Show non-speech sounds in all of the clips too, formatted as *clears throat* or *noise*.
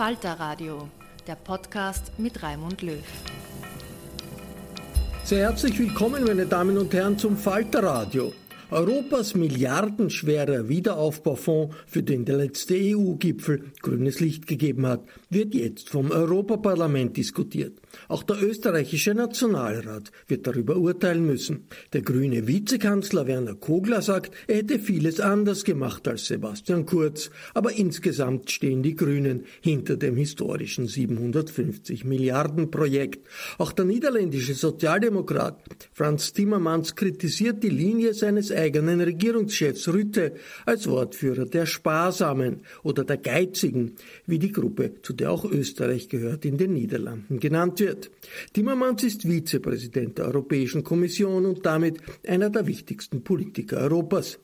Falter Radio, der Podcast mit Raimund Löw. Sehr herzlich willkommen, meine Damen und Herren, zum Falter Radio. Europas milliardenschwerer Wiederaufbaufonds, für den der letzte EU-Gipfel grünes Licht gegeben hat, wird jetzt vom Europaparlament diskutiert. Auch der österreichische Nationalrat wird darüber urteilen müssen. Der grüne Vizekanzler Werner Kogler sagt, er hätte vieles anders gemacht als Sebastian Kurz, aber insgesamt stehen die Grünen hinter dem historischen 750 Milliarden Projekt. Auch der niederländische Sozialdemokrat Franz Timmermans kritisiert die Linie seines eigenen Regierungschefs Rütte als Wortführer der Sparsamen oder der Geizigen, wie die Gruppe, zu der auch Österreich gehört, in den Niederlanden genannt wird. Timmermans ist Vizepräsident der Europäischen Kommission und damit einer der wichtigsten Politiker Europas.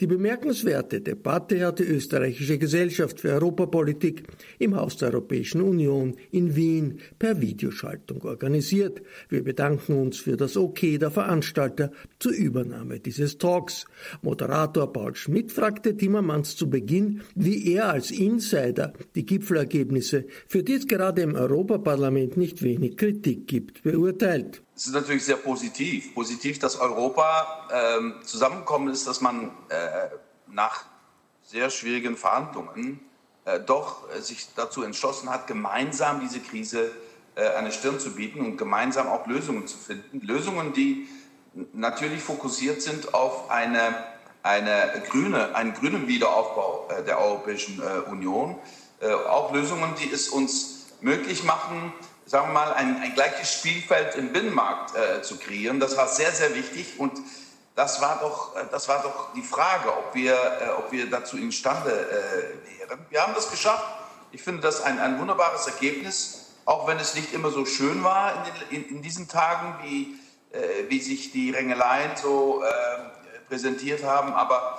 Die bemerkenswerte Debatte hat die österreichische Gesellschaft für Europapolitik im Haus der Europäischen Union in Wien per Videoschaltung organisiert. Wir bedanken uns für das Okay der Veranstalter zur Übernahme dieses Talks. Moderator Paul Schmidt fragte Timmermans zu Beginn, wie er als Insider die Gipfelergebnisse, für die es gerade im Europaparlament nicht wenig Kritik gibt, beurteilt. Es ist natürlich sehr positiv. Positiv, dass Europa ähm, zusammengekommen ist, dass man äh, nach sehr schwierigen Verhandlungen äh, doch äh, sich dazu entschlossen hat, gemeinsam diese Krise äh, eine Stirn zu bieten und gemeinsam auch Lösungen zu finden. Lösungen, die natürlich fokussiert sind auf eine, eine grüne, einen grünen Wiederaufbau äh, der Europäischen äh, Union. auch Lösungen, die es uns möglich machen, sagen wir mal, ein, ein gleiches Spielfeld im Binnenmarkt äh, zu kreieren. Das war sehr, sehr wichtig und das war doch, äh, das war doch die Frage, ob wir, äh, ob wir dazu imstande äh, wären. Wir haben das geschafft. Ich finde das ein, ein wunderbares Ergebnis, auch wenn es nicht immer so schön war in, den, in, in diesen Tagen, wie, äh, wie sich die Rängeleien so äh, präsentiert haben. Aber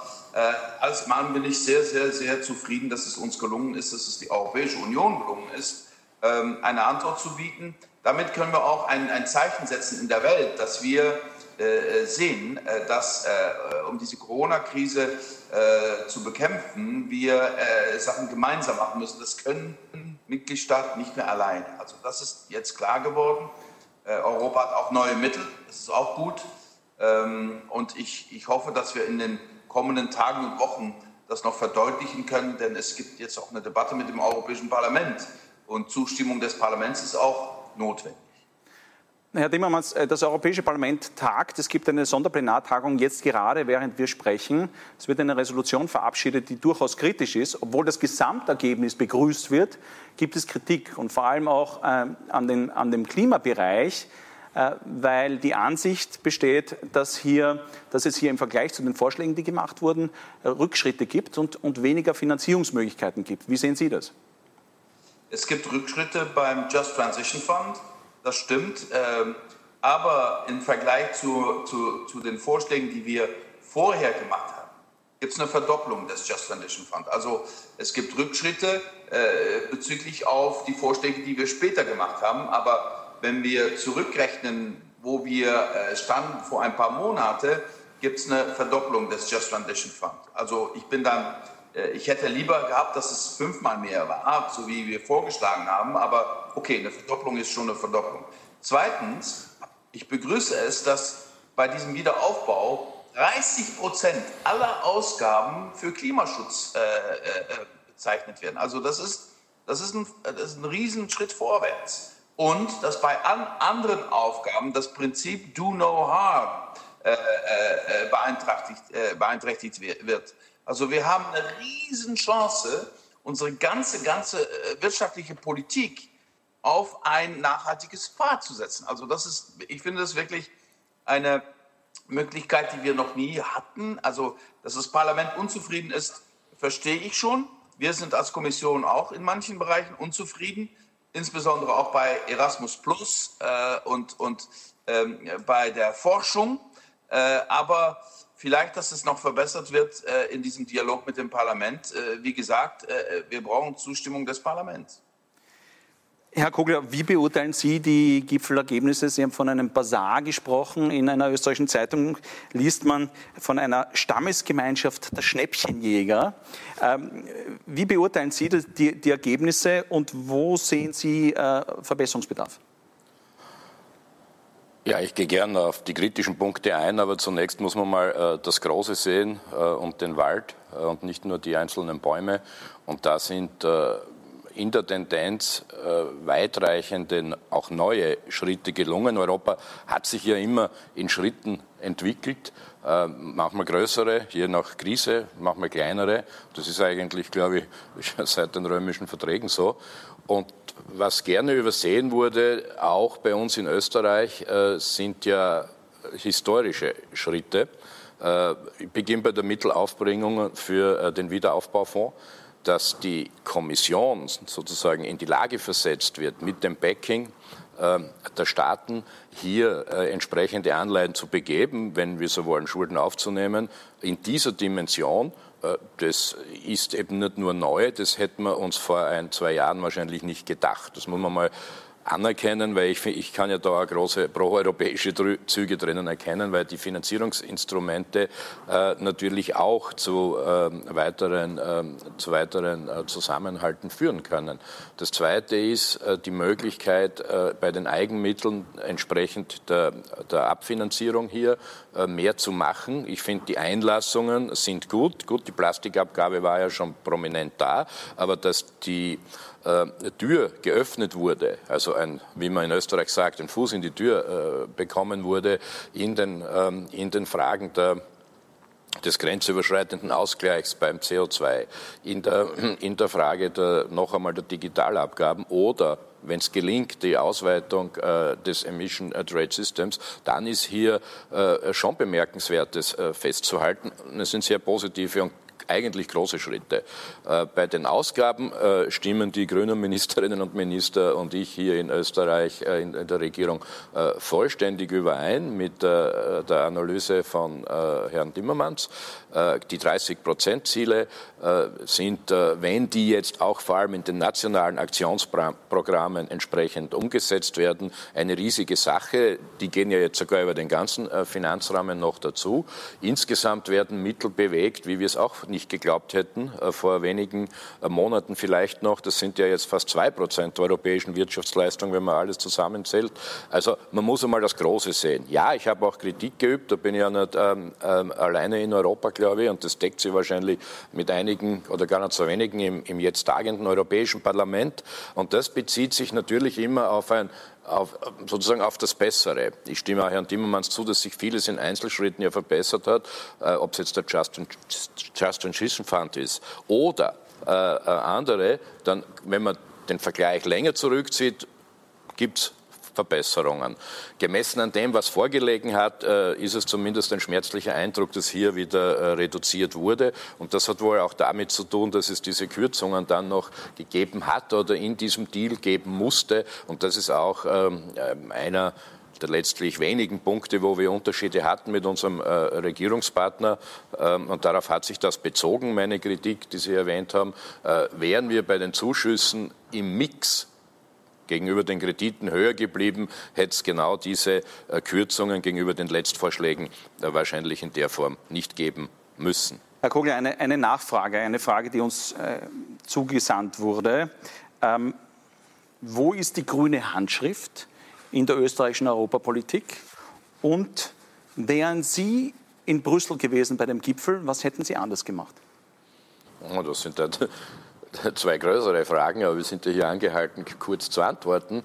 als Mann bin ich sehr, sehr, sehr zufrieden, dass es uns gelungen ist, dass es die Europäische Union gelungen ist, ähm, eine Antwort zu bieten. Damit können wir auch ein, ein Zeichen setzen in der Welt, dass wir äh, sehen, äh, dass äh, um diese Corona-Krise äh, zu bekämpfen, wir äh, Sachen gemeinsam machen müssen. Das können Mitgliedstaaten nicht mehr alleine. Also das ist jetzt klar geworden. Äh, Europa hat auch neue Mittel, das ist auch gut. Ähm, und ich, ich hoffe, dass wir in den kommenden Tagen und Wochen das noch verdeutlichen können, denn es gibt jetzt auch eine Debatte mit dem Europäischen Parlament und Zustimmung des Parlaments ist auch notwendig. Herr Timmermans, äh, das Europäische Parlament tagt. Es gibt eine Sonderplenartagung jetzt gerade, während wir sprechen. Es wird eine Resolution verabschiedet, die durchaus kritisch ist. Obwohl das Gesamtergebnis begrüßt wird, gibt es Kritik und vor allem auch äh, an, den, an dem Klimabereich, äh, weil die Ansicht besteht, dass, hier, dass es hier im Vergleich zu den Vorschlägen, die gemacht wurden, äh, Rückschritte gibt und, und weniger Finanzierungsmöglichkeiten gibt. Wie sehen Sie das? Es gibt Rückschritte beim Just Transition Fund das stimmt. Ähm, aber im Vergleich zu, zu, zu den Vorschlägen, die wir vorher gemacht haben, gibt es eine Verdopplung des Just Transition Fund. Also es gibt Rückschritte äh, bezüglich auf die Vorschläge, die wir später gemacht haben. Aber wenn wir zurückrechnen, wo wir äh, standen vor ein paar Monaten, gibt es eine Verdopplung des Just Transition Fund. Also ich bin dann ich hätte lieber gehabt, dass es fünfmal mehr war, so wie wir vorgeschlagen haben. Aber okay, eine Verdopplung ist schon eine Verdopplung. Zweitens, ich begrüße es, dass bei diesem Wiederaufbau 30 Prozent aller Ausgaben für Klimaschutz äh, äh, bezeichnet werden. Also das ist, das, ist ein, das ist ein Riesenschritt vorwärts. Und dass bei an anderen Aufgaben das Prinzip Do No Harm äh, äh, äh beeinträchtigt, beeinträchtigt wird. Also wir haben eine Riesenchance, unsere ganze, ganze äh, wirtschaftliche Politik auf ein nachhaltiges Pfad zu setzen. Also das ist, ich finde das wirklich eine Möglichkeit, die wir noch nie hatten. Also, dass das Parlament unzufrieden ist, verstehe ich schon. Wir sind als Kommission auch in manchen Bereichen unzufrieden, insbesondere auch bei Erasmus Plus äh, und, und ähm, bei der Forschung. Äh, aber Vielleicht, dass es noch verbessert wird äh, in diesem Dialog mit dem Parlament. Äh, wie gesagt, äh, wir brauchen Zustimmung des Parlaments. Herr Kogler, wie beurteilen Sie die Gipfelergebnisse? Sie haben von einem Basar gesprochen. In einer österreichischen Zeitung liest man von einer Stammesgemeinschaft der Schnäppchenjäger. Ähm, wie beurteilen Sie die, die Ergebnisse und wo sehen Sie äh, Verbesserungsbedarf? Ja, ich gehe gerne auf die kritischen Punkte ein, aber zunächst muss man mal äh, das Große sehen äh, und den Wald äh, und nicht nur die einzelnen Bäume. Und da sind äh, in der Tendenz äh, weitreichende, auch neue Schritte gelungen. Europa hat sich ja immer in Schritten entwickelt, manchmal größere, je nach Krise, manchmal kleinere. Das ist eigentlich, glaube ich, *laughs* seit den römischen Verträgen so. Und was gerne übersehen wurde, auch bei uns in Österreich, äh, sind ja historische Schritte. Äh, ich beginne bei der Mittelaufbringung für äh, den Wiederaufbaufonds, dass die Kommission sozusagen in die Lage versetzt wird, mit dem Backing der Staaten hier entsprechende Anleihen zu begeben, wenn wir so wollen, Schulden aufzunehmen, in dieser Dimension äh, das ist eben nicht nur neu, das hätten wir uns vor ein, zwei Jahren wahrscheinlich nicht gedacht. Das muss man mal anerkennen, weil ich, ich kann ja da große proeuropäische Züge drinnen erkennen, weil die Finanzierungsinstrumente äh, natürlich auch zu ähm, weiteren, ähm, zu weiteren äh, Zusammenhalten führen können. Das Zweite ist äh, die Möglichkeit, äh, bei den Eigenmitteln entsprechend der, der Abfinanzierung hier äh, mehr zu machen. Ich finde, die Einlassungen sind gut. Gut, die Plastikabgabe war ja schon prominent da, aber dass die äh, Tür geöffnet wurde, also ein, wie man in Österreich sagt, ein Fuß in die Tür äh, bekommen wurde in den, ähm, in den Fragen der des grenzüberschreitenden Ausgleichs beim CO2, in der, *clears throat* in der Frage der, noch einmal der Digitalabgaben oder wenn es gelingt, die Ausweitung äh, des Emission Trade Systems, dann ist hier äh, schon Bemerkenswertes äh, festzuhalten. Es sind sehr positive und eigentlich große Schritte. Äh, bei den Ausgaben äh, stimmen die grünen Ministerinnen und Minister und ich hier in Österreich äh, in der Regierung vollständig überein mit der Analyse von Herrn Timmermans. Die 30-Prozent-Ziele sind, wenn die jetzt auch vor allem in den nationalen Aktionsprogrammen entsprechend umgesetzt werden, eine riesige Sache. Die gehen ja jetzt sogar über den ganzen Finanzrahmen noch dazu. Insgesamt werden Mittel bewegt, wie wir es auch nicht geglaubt hätten, äh, vor wenigen äh, Monaten vielleicht noch. Das sind ja jetzt fast zwei Prozent der europäischen Wirtschaftsleistung, wenn man alles zusammenzählt. Also man muss einmal das Große sehen. Ja, ich habe auch Kritik geübt, da bin ich ja nicht ähm, ähm, alleine in Europa, glaube ich, und das deckt sich wahrscheinlich mit einigen oder gar nicht so wenigen im, im jetzt tagenden Europäischen Parlament. Und das bezieht sich natürlich immer auf ein auf, sozusagen auf das Bessere. Ich stimme auch Herrn Timmermans zu, dass sich vieles in Einzelschritten ja verbessert hat, äh, ob es jetzt der Justin, Justin Fund ist oder äh, äh, andere, dann, wenn man den Vergleich länger zurückzieht, gibt es Verbesserungen. Gemessen an dem, was vorgelegen hat, äh, ist es zumindest ein schmerzlicher Eindruck, dass hier wieder äh, reduziert wurde. Und das hat wohl auch damit zu tun, dass es diese Kürzungen dann noch gegeben hat oder in diesem Deal geben musste. Und das ist auch ähm, ähm, einer der letztlich wenigen Punkte, wo wir Unterschiede hatten mit unserem äh, Regierungspartner. Ähm, und darauf hat sich das bezogen, meine Kritik, die Sie erwähnt haben. Äh, wären wir bei den Zuschüssen im Mix gegenüber den Krediten höher geblieben, hätte es genau diese äh, Kürzungen gegenüber den Letztvorschlägen äh, wahrscheinlich in der Form nicht geben müssen. Herr Kogler, eine, eine Nachfrage, eine Frage, die uns äh, zugesandt wurde. Ähm, wo ist die grüne Handschrift in der österreichischen Europapolitik? Und wären Sie in Brüssel gewesen bei dem Gipfel, was hätten Sie anders gemacht? Oh, das sind dann *laughs* zwei größere Fragen, aber wir sind ja hier angehalten, kurz zu antworten.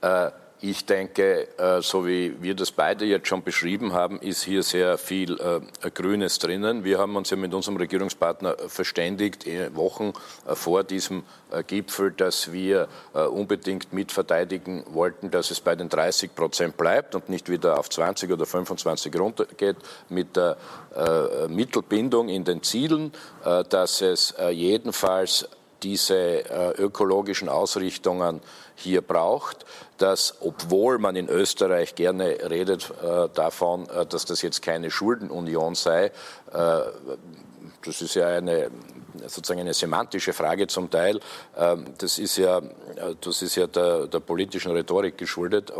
Äh, ich denke, äh, so wie wir das beide jetzt schon beschrieben haben, ist hier sehr viel äh, Grünes drinnen. Wir haben uns ja mit unserem Regierungspartner verständigt, Wochen vor diesem Gipfel, dass wir unbedingt mitverteidigen wollten, dass es bei den 30 Prozent bleibt und nicht wieder auf 20 oder 25 runtergeht, mit der Mittelbindung in den Zielen, dass es jedenfalls diese äh, ökologischen Ausrichtungen hier braucht, dass obwohl man in Österreich gerne redet äh, davon, äh, dass das jetzt keine Schuldenunion sei, das ist ja eine sozusagen eine semantische Frage zum Teil. Das ist ja, das ist ja der, der politischen Rhetorik geschuldet.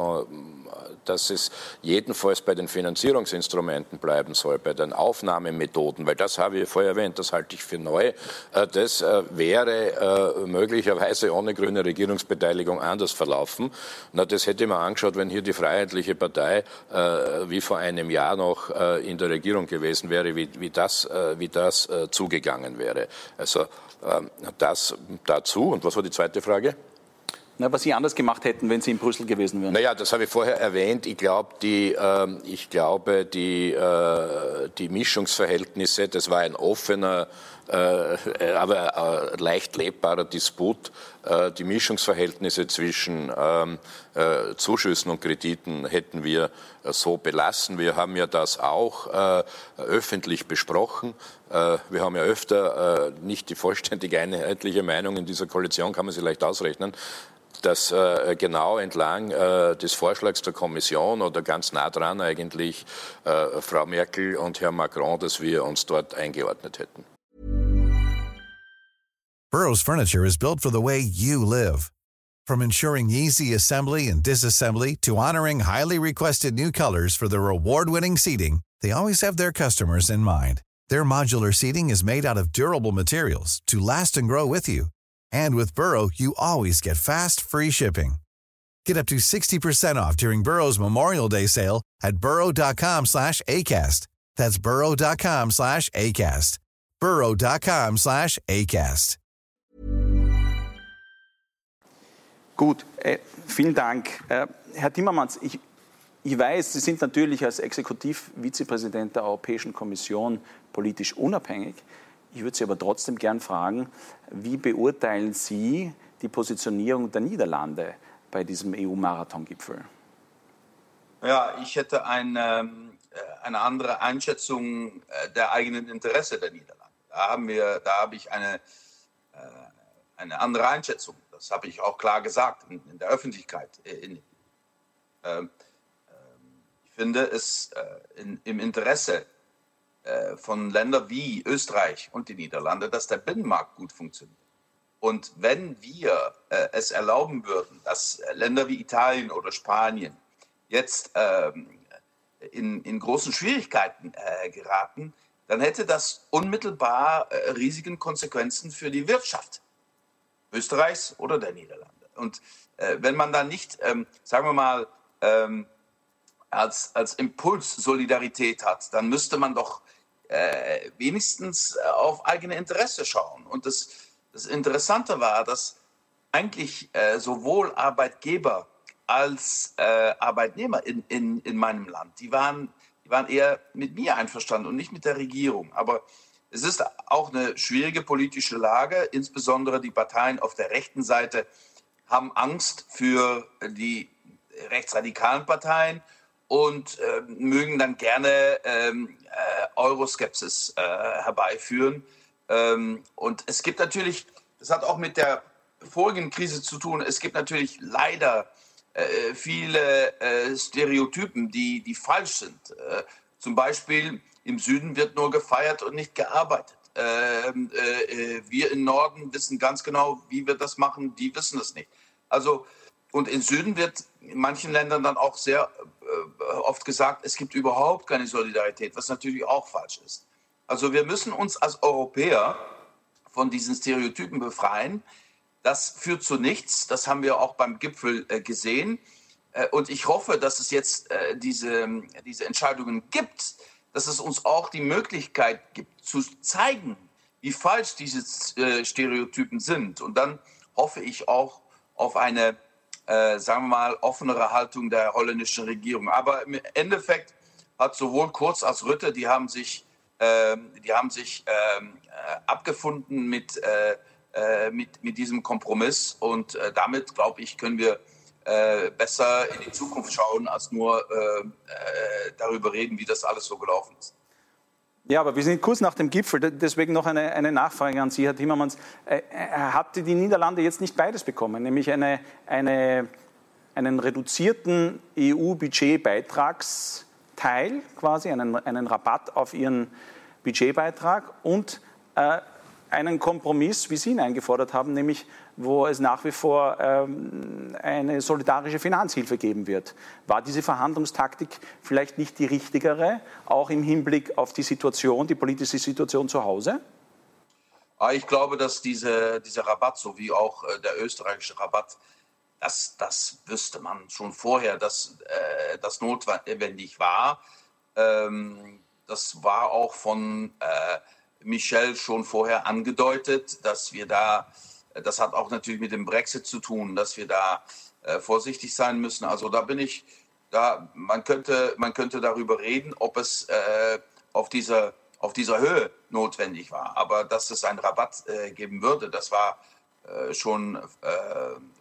Dass es jedenfalls bei den Finanzierungsinstrumenten bleiben soll, bei den Aufnahmemethoden, weil das habe ich vorher erwähnt, das halte ich für neu. Äh, das äh, wäre äh, möglicherweise ohne grüne Regierungsbeteiligung anders verlaufen. Na, das hätte man angeschaut, wenn hier die Freiheitliche Partei wie vor einem Jahr noch in der Regierung gewesen wäre, wie, wie das, wie das zugegangen wäre. Also ähm, das dazu. Und was war die zweite Frage? Na, was Sie anders gemacht hätten, wenn Sie in Brüssel gewesen wären? Naja, das habe ich vorher erwähnt. Ich, glaub, die, äh, ich glaube, die, äh, die Mischungsverhältnisse, das war ein offener, äh, aber äh, leicht lebbarer Disput. Äh, die Mischungsverhältnisse zwischen ähm, äh, Zuschüssen und Krediten hätten wir so belassen. Wir haben ja das auch öffentlich besprochen. Wir haben ja öfter nicht die vollständig einheitliche Meinung in dieser Koalition, kann man sich leicht ausrechnen dass äh, genau entlang äh, des Vorschlags der Kommission oder ganz nah dran eigentlich äh, Frau Merkel und Herr Macron, dass wir uns dort eingeordnet hätten. Burroughs Furniture is built for the way you live. From ensuring easy assembly and disassembly to honoring highly requested new colors for their award-winning seating, they always have their customers in mind. Their modular seating is made out of durable materials to last and grow with you. And with Burrow, you always get fast, free shipping. Get up to 60% off during Burrow's Memorial Day sale at burrow.com slash ACAST. That's burrow.com slash ACAST. burrow.com slash ACAST. Gut, äh, vielen Dank. Äh, Herr Timmermans, ich, ich weiß, Sie sind natürlich als Exekutivvizepräsident der Europäischen Kommission politisch unabhängig. Ich würde Sie aber trotzdem gern fragen, wie beurteilen Sie die Positionierung der Niederlande bei diesem EU-Marathon-Gipfel? Ja, ich hätte eine, äh, eine andere Einschätzung äh, der eigenen Interesse der Niederlande. Da, haben wir, da habe ich eine, äh, eine andere Einschätzung. Das habe ich auch klar gesagt in, in der Öffentlichkeit. In, ähm, ich finde es in, im Interesse äh, von Ländern wie Österreich und die Niederlande, dass der Binnenmarkt gut funktioniert. Und wenn wir äh, es erlauben würden, dass Länder wie Italien oder Spanien jetzt ähm, in, in großen Schwierigkeiten äh, geraten, dann hätte das unmittelbar äh, riesigen Konsequenzen für die Wirtschaft Österreichs oder der Niederlande. Und äh, wenn man dann nicht, ähm, sagen wir mal, ähm, als, als Impuls Solidarität hat, dann müsste man doch äh, wenigstens äh, auf eigene Interesse schauen. Und das, das Interessante war, dass eigentlich äh, sowohl Arbeitgeber als äh, Arbeitnehmer in, in, in meinem Land. Die waren, die waren eher mit mir einverstanden und nicht mit der Regierung. Aber es ist auch eine schwierige politische Lage. Insbesondere die Parteien auf der rechten Seite haben Angst für die rechtsradikalen Parteien und äh, mögen dann gerne ähm, äh, Euroskepsis äh, herbeiführen. Ähm, und es gibt natürlich, das hat auch mit der vorigen Krise zu tun, es gibt natürlich leider äh, viele äh, Stereotypen, die, die falsch sind. Äh, zum Beispiel im Süden wird nur gefeiert und nicht gearbeitet. Ähm, wir im Norden wissen ganz genau, wie wir das machen, die wissen es nicht. Also, und im Süden wird in manchen Ländern dann auch sehr oft gesagt, es gibt überhaupt keine Solidarität, was natürlich auch falsch ist. Also wir müssen uns als Europäer von diesen Stereotypen befreien. Das führt zu nichts. Das haben wir auch beim Gipfel äh, gesehen. Äh, und ich hoffe, dass es jetzt äh, diese, diese Entscheidungen gibt, dass es uns auch die Möglichkeit gibt, zu zeigen, wie falsch diese Stereotypen sind. Und dann hoffe ich auch auf eine, sagen wir mal, offenere Haltung der holländischen Regierung. Aber im Endeffekt hat sowohl Kurz als Rütte, die haben sich, ähm, die haben sich ähm, abgefunden mit äh, mit, mit diesem Kompromiss. Und äh, damit, glaube ich, können wir äh, besser in die Zukunft schauen, als nur äh, äh, darüber reden, wie das alles so gelaufen ist. Ja, aber wir sind kurz nach dem Gipfel. Deswegen noch eine, eine Nachfrage an Sie, Herr Timmermans. Äh, hatte die Niederlande jetzt nicht beides bekommen, nämlich eine, eine, einen reduzierten EU-Budgetbeitragsteil, quasi einen, einen Rabatt auf ihren Budgetbeitrag und äh, einen Kompromiss, wie Sie ihn eingefordert haben, nämlich wo es nach wie vor ähm, eine solidarische Finanzhilfe geben wird. War diese Verhandlungstaktik vielleicht nicht die richtigere, auch im Hinblick auf die Situation, die politische Situation zu Hause? Ah, ich glaube, dass diese, dieser Rabatt, so wie auch äh, der österreichische Rabatt, das, das wüsste man schon vorher, dass äh, das notwendig war. Ähm, das war auch von äh, Michel schon vorher angedeutet, dass wir da, das hat auch natürlich mit dem Brexit zu tun, dass wir da äh, vorsichtig sein müssen. Also da bin ich, da man könnte, man könnte darüber reden, ob es äh, auf dieser auf dieser Höhe notwendig war. Aber dass es einen Rabatt äh, geben würde, das war äh, schon äh,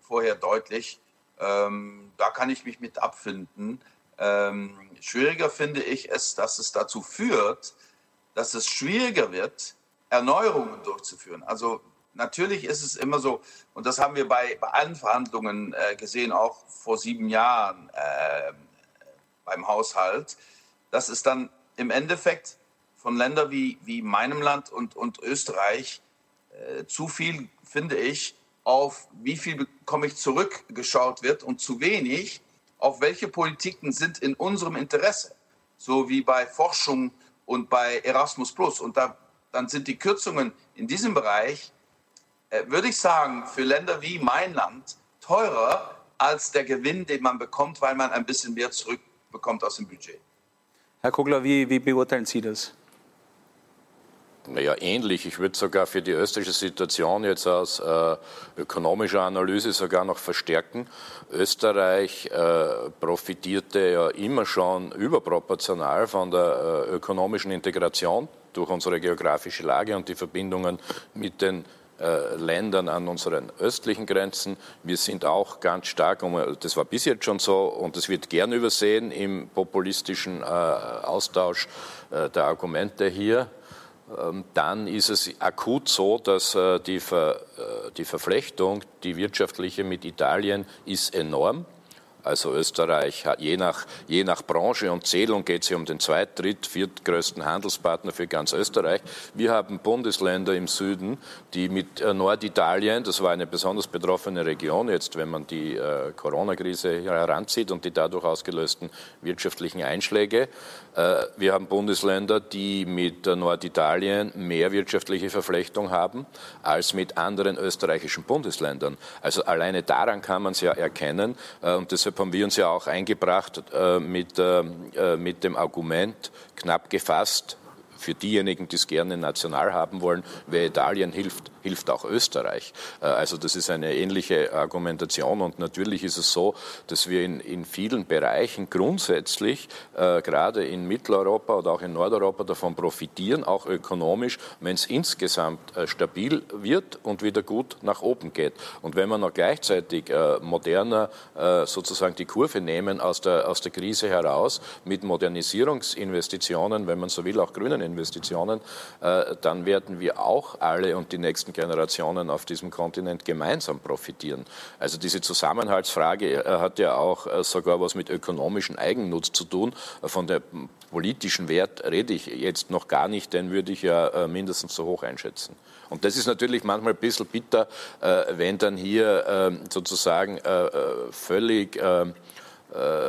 vorher deutlich. Ähm, da kann ich mich mit abfinden. Ähm, schwieriger finde ich es, dass es dazu führt, dass es schwieriger wird, Erneuerungen durchzuführen. Also natürlich ist es immer so, und das haben wir bei, bei allen Verhandlungen äh, gesehen, auch vor sieben Jahren äh, beim Haushalt, dass es dann im Endeffekt von Ländern wie, wie meinem Land und, und Österreich äh, zu viel, finde ich, auf wie viel bekomme ich zurückgeschaut wird und zu wenig auf welche Politiken sind in unserem Interesse. So wie bei Forschung und bei Erasmus Plus. Und da, dann sind die Kürzungen in diesem Bereich, äh, würde ich sagen, für Länder wie mein Land teurer als der Gewinn, den man bekommt, weil man ein bisschen mehr zurückbekommt aus dem Budget. Herr Kogler, wie, wie beurteilen Sie das? Naja, ähnlich. Ich würde sogar für die österreichische Situation jetzt aus äh, ökonomischer Analyse sogar noch verstärken. Österreich äh, profitierte ja immer schon überproportional von der äh, ökonomischen Integration durch unsere geografische Lage und die Verbindungen mit den äh, Ländern an unseren östlichen Grenzen. Wir sind auch ganz stark, das war bis jetzt schon so und das wird gern übersehen im populistischen äh, Austausch äh, der Argumente hier dann ist es akut so, dass äh, die, Ver, äh, die Verflechtung, die wirtschaftliche mit Italien, ist enorm. Also Österreich hat je nach, je nach Branche und Zählung geht es hier um den zweit-, dritt-, viertgrößten Handelspartner für ganz Österreich. Wir haben Bundesländer im Süden, die mit äh, Norditalien, das war eine besonders betroffene Region jetzt, wenn man die Corona-Krise heranzieht und die dadurch ausgelösten wirtschaftlichen Einschläge, wir haben Bundesländer, die mit Norditalien mehr wirtschaftliche Verflechtung haben als mit anderen österreichischen Bundesländern. Also alleine daran kann man es ja erkennen äh, und deshalb haben wir uns ja auch eingebracht äh, mit, äh, äh, mit dem Argument, knapp gefasst, für diejenigen, die es gerne national haben wollen, wer Italien hilft, hilft auch Österreich. Äh, also das ist eine ähnliche Argumentation und natürlich ist es so, dass wir in, in vielen Bereichen grundsätzlich, äh, gerade in Mitteleuropa oder auch in Nordeuropa, davon profitieren, auch ökonomisch, wenn es insgesamt äh, stabil wird und wieder gut nach oben geht. Und wenn wir noch gleichzeitig äh, moderner äh, sozusagen die Kurve nehmen aus der, aus der Krise heraus mit Modernisierungsinvestitionen, wenn man so will, auch grünen Investitionen, äh, dann werden wir auch alle und die nächsten Generationen auf diesem Kontinent gemeinsam profitieren. Also diese Zusammenhaltsfrage äh, hat ja auch äh, sogar was mit ökonomischem Eigennutz zu tun. Von der politischen Wert rede ich jetzt noch gar nicht, den würde ich ja mindestens so hoch einschätzen. Und das ist natürlich manchmal ein bisschen bitter, wenn dann hier ähm, sozusagen völlig, ähm,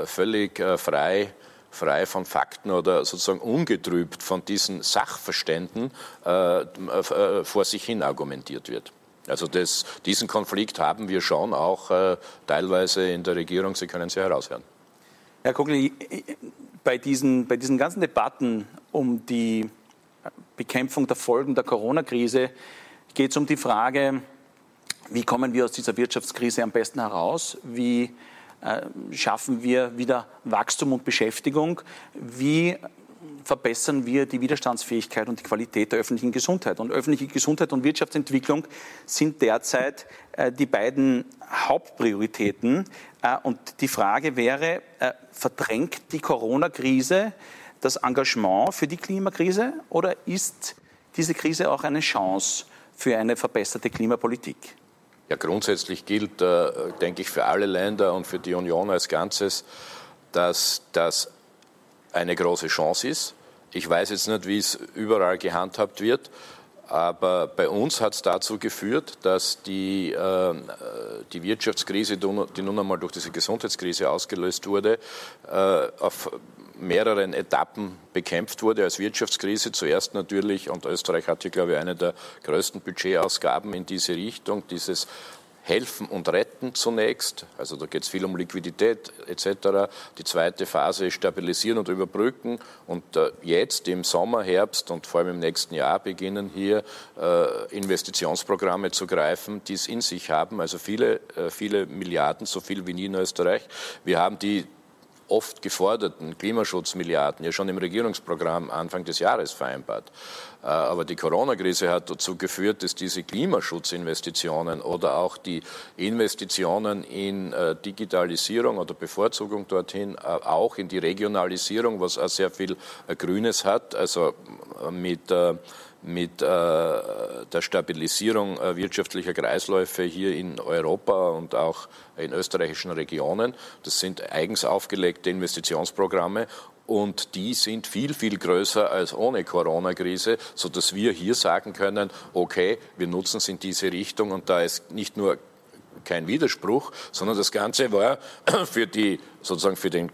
völlig frei frei von Fakten oder sozusagen ungetrübt von diesen Sachverständen äh, äh, vor sich hin argumentiert wird. Also das, diesen Konflikt haben wir schon auch äh, teilweise in der Regierung. Sie können sie heraushören. Herr Kogli, bei diesen, bei diesen ganzen Debatten um die Bekämpfung der Folgen der Corona-Krise geht es um die Frage, wie kommen wir aus dieser Wirtschaftskrise am besten heraus? Wie äh, schaffen wir wieder Wachstum und Beschäftigung? Wie verbessern wir die Widerstandsfähigkeit und die Qualität der öffentlichen Gesundheit. Und öffentliche Gesundheit und Wirtschaftsentwicklung sind derzeit äh, die beiden Hauptprioritäten. Äh, und die Frage wäre, verdrängt die Corona-Krise das Engagement für die Klimakrise oder ist diese Krise auch eine Chance für eine verbesserte Klimapolitik? Ja, grundsätzlich gilt, äh, denke ich, für alle Länder und für die Union als Ganzes, dass das eine große Chance ist. Ich weiß jetzt nicht, wie es überall gehandhabt wird, aber bei uns hat es dazu geführt, dass die, äh, die Wirtschaftskrise, die nun einmal durch diese Gesundheitskrise ausgelöst wurde, äh, auf mehreren Etappen bekämpft wurde als Wirtschaftskrise. Zuerst natürlich, und Österreich hat hier, glaube ich, eine der größten Budgetausgaben in diese Richtung, dieses Helfen und Retten zunächst, also da geht es viel um Liquidität etc. Die zweite Phase ist Stabilisieren und Überbrücken und äh, jetzt im Sommer, Herbst und vor allem im nächsten Jahr beginnen hier äh, Investitionsprogramme zu greifen, die es in sich haben, also viele, äh, viele Milliarden, so viel wie nie in Österreich. Wir haben die oft geforderten Klimaschutzmilliarden ja schon im Regierungsprogramm Anfang des Jahres vereinbart. Äh, aber die Corona-Krise hat dazu geführt, dass diese Klimaschutzinvestitionen oder auch die Investitionen in äh, Digitalisierung oder Bevorzugung dorthin, äh, auch in die Regionalisierung, was auch sehr viel Grünes hat, also mit mit äh, der Stabilisierung äh, wirtschaftlicher Kreisläufe hier in Europa und auch in österreichischen Regionen. Das sind eigens aufgelegte Investitionsprogramme und die sind viel, viel größer als ohne Corona-Krise, sodass wir hier sagen können, okay, wir nutzen es in diese Richtung und da ist nicht nur kein Widerspruch, sondern das Ganze war *clears throat* für die, sozusagen für den